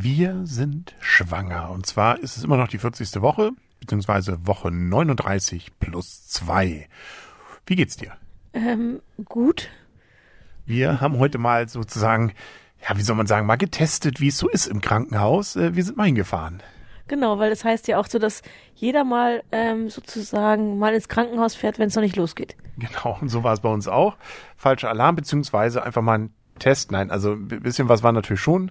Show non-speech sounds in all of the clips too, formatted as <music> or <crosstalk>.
Wir sind schwanger. Und zwar ist es immer noch die 40. Woche, beziehungsweise Woche 39 plus 2. Wie geht's dir? Ähm, gut. Wir haben heute mal sozusagen, ja, wie soll man sagen, mal getestet, wie es so ist im Krankenhaus. Äh, wir sind mal hingefahren. Genau, weil das heißt ja auch so, dass jeder mal ähm, sozusagen mal ins Krankenhaus fährt, wenn es noch nicht losgeht. Genau, und so war es bei uns auch. Falscher Alarm, beziehungsweise einfach mal ein Test. Nein, also ein bisschen was war natürlich schon.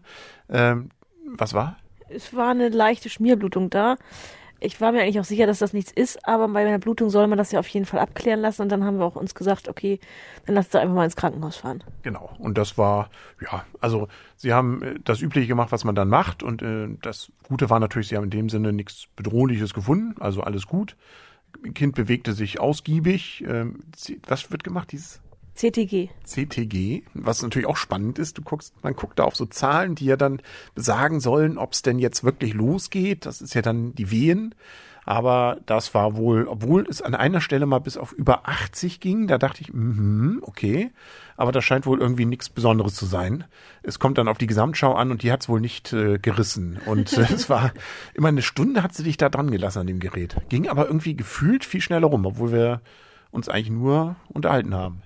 Ähm, was war? Es war eine leichte Schmierblutung da. Ich war mir eigentlich auch sicher, dass das nichts ist, aber bei einer Blutung soll man das ja auf jeden Fall abklären lassen und dann haben wir auch uns gesagt, okay, dann lasst du einfach mal ins Krankenhaus fahren. Genau. Und das war, ja, also sie haben äh, das Übliche gemacht, was man dann macht und äh, das Gute war natürlich, sie haben in dem Sinne nichts Bedrohliches gefunden, also alles gut. Kind bewegte sich ausgiebig. Ähm, was wird gemacht? Dieses CTG. CTG, was natürlich auch spannend ist. Du guckst, man guckt da auf so Zahlen, die ja dann sagen sollen, ob es denn jetzt wirklich losgeht. Das ist ja dann die Wehen. Aber das war wohl, obwohl es an einer Stelle mal bis auf über 80 ging, da dachte ich, mm okay, aber das scheint wohl irgendwie nichts Besonderes zu sein. Es kommt dann auf die Gesamtschau an und die hat es wohl nicht äh, gerissen. Und äh, es war immer eine Stunde hat sie dich da dran gelassen an dem Gerät. Ging aber irgendwie gefühlt viel schneller rum, obwohl wir uns eigentlich nur unterhalten haben.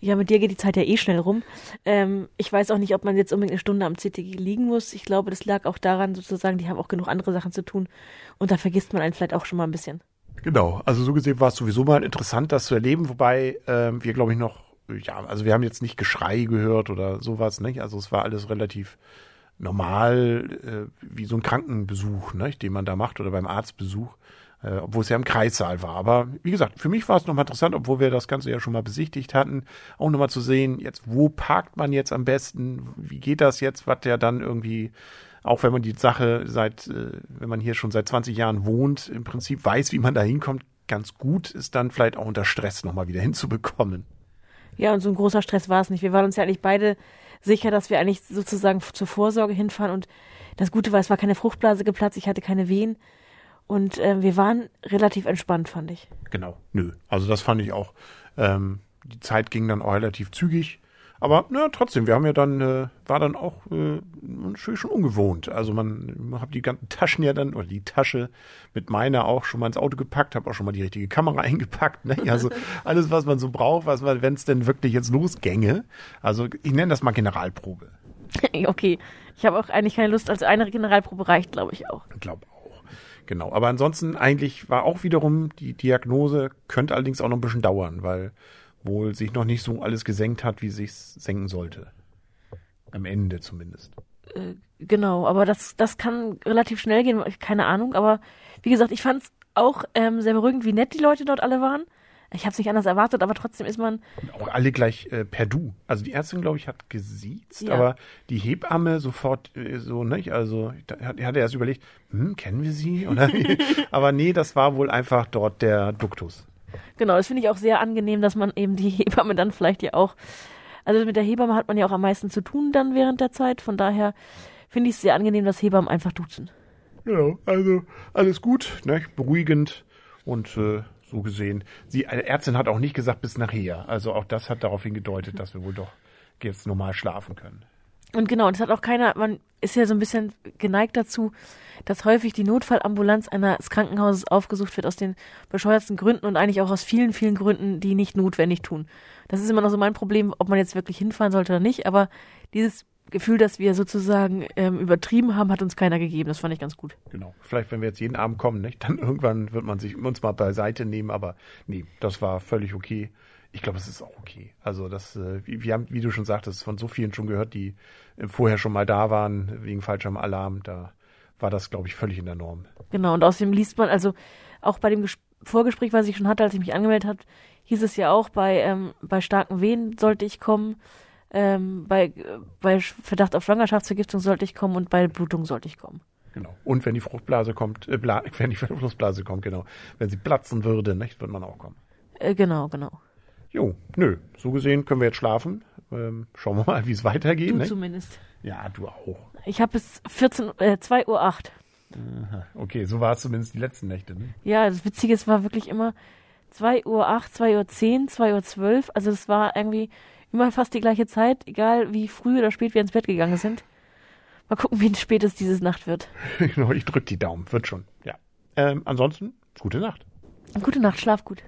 Ja, mit dir geht die Zeit ja eh schnell rum. Ähm, ich weiß auch nicht, ob man jetzt unbedingt eine Stunde am CTG liegen muss. Ich glaube, das lag auch daran, sozusagen, die haben auch genug andere Sachen zu tun. Und da vergisst man einen vielleicht auch schon mal ein bisschen. Genau, also so gesehen war es sowieso mal interessant, das zu erleben, wobei ähm, wir, glaube ich, noch, ja, also wir haben jetzt nicht Geschrei gehört oder sowas, nicht? Also es war alles relativ normal, äh, wie so ein Krankenbesuch, nicht? den man da macht oder beim Arztbesuch äh, obwohl es ja im Kreissaal war. Aber wie gesagt, für mich war es nochmal interessant, obwohl wir das Ganze ja schon mal besichtigt hatten, auch nochmal zu sehen, jetzt wo parkt man jetzt am besten, wie geht das jetzt, was der dann irgendwie, auch wenn man die Sache seit, äh, wenn man hier schon seit 20 Jahren wohnt, im Prinzip weiß, wie man da hinkommt, ganz gut ist dann vielleicht auch unter Stress nochmal wieder <laughs> hinzubekommen. Ja, und so ein großer Stress war es nicht. Wir waren uns ja eigentlich beide sicher, dass wir eigentlich sozusagen zur Vorsorge hinfahren und das Gute war, es war keine Fruchtblase geplatzt, ich hatte keine Wehen. Und äh, wir waren relativ entspannt, fand ich. Genau, nö. Also das fand ich auch. Ähm, die Zeit ging dann auch relativ zügig. Aber na, trotzdem, wir haben ja dann, äh, war dann auch äh, schon ungewohnt. Also man, man hat die ganzen Taschen ja dann, oder die Tasche mit meiner auch schon mal ins Auto gepackt, habe auch schon mal die richtige Kamera <laughs> eingepackt. Ne? Also alles, was man so braucht, was man, wenn es denn wirklich jetzt losgänge. Also ich nenne das mal Generalprobe. <laughs> okay. Ich habe auch eigentlich keine Lust, also eine Generalprobe reicht, glaube ich auch. Ich glaube auch. Genau, aber ansonsten eigentlich war auch wiederum die Diagnose, könnte allerdings auch noch ein bisschen dauern, weil wohl sich noch nicht so alles gesenkt hat, wie sich senken sollte. Am Ende zumindest. Äh, genau, aber das, das kann relativ schnell gehen, keine Ahnung, aber wie gesagt, ich fand es auch ähm, sehr beruhigend, wie nett die Leute dort alle waren. Ich habe es nicht anders erwartet, aber trotzdem ist man. Und auch alle gleich äh, per Du. Also die Ärztin, glaube ich, hat gesiezt, ja. aber die Hebamme sofort äh, so, nicht? Also hat, hat er erst überlegt, hm, kennen wir sie? Oder? <laughs> aber nee, das war wohl einfach dort der Duktus. Genau, das finde ich auch sehr angenehm, dass man eben die <laughs> Hebamme dann vielleicht ja auch. Also mit der Hebamme hat man ja auch am meisten zu tun dann während der Zeit. Von daher finde ich es sehr angenehm, dass Hebammen einfach duzen. Ja, also alles gut, ne? beruhigend und äh, so gesehen. Sie, eine Ärztin hat auch nicht gesagt bis nachher. Also auch das hat darauf hingedeutet, dass wir wohl doch jetzt normal schlafen können. Und genau, das hat auch keiner, man ist ja so ein bisschen geneigt dazu, dass häufig die Notfallambulanz eines Krankenhauses aufgesucht wird aus den bescheuertsten Gründen und eigentlich auch aus vielen, vielen Gründen, die nicht notwendig tun. Das ist immer noch so mein Problem, ob man jetzt wirklich hinfahren sollte oder nicht, aber dieses Gefühl, dass wir sozusagen ähm, übertrieben haben, hat uns keiner gegeben. Das fand ich ganz gut. Genau. Vielleicht, wenn wir jetzt jeden Abend kommen, nicht? dann <laughs> irgendwann wird man sich uns mal beiseite nehmen. Aber nee, das war völlig okay. Ich glaube, es ist auch okay. Also das, äh, wir haben, wie du schon sagtest, von so vielen schon gehört, die äh, vorher schon mal da waren wegen falschem Alarm. Da war das, glaube ich, völlig in der Norm. Genau. Und außerdem liest man also auch bei dem Ges Vorgespräch, was ich schon hatte, als ich mich angemeldet habe, hieß es ja auch, bei ähm, bei starken Wehen sollte ich kommen ähm, bei, bei Verdacht auf Schwangerschaftsvergiftung sollte ich kommen und bei Blutung sollte ich kommen. Genau. Und wenn die Fruchtblase kommt, äh, <laughs> wenn die Fruchtblase kommt, genau. Wenn sie platzen würde, nicht, wird man auch kommen. Äh, genau, genau. Jo, nö. So gesehen können wir jetzt schlafen. Ähm, schauen wir mal, wie es weitergeht. Du nicht? zumindest. Ja, du auch. Ich habe bis 14, äh, 2 Uhr 8. Aha. Okay, so war es zumindest die letzten Nächte. Ne? Ja, das Witzige, es war wirklich immer 2 Uhr 8, 2 Uhr 10, 2 Uhr 12. Also es war irgendwie immer fast die gleiche Zeit, egal wie früh oder spät wir ins Bett gegangen sind. Mal gucken, wie spät es diese Nacht wird. <laughs> Genau, ich drück die Daumen, wird schon. Ja. Ähm, ansonsten, gute Nacht. Gute Nacht, schlaf gut.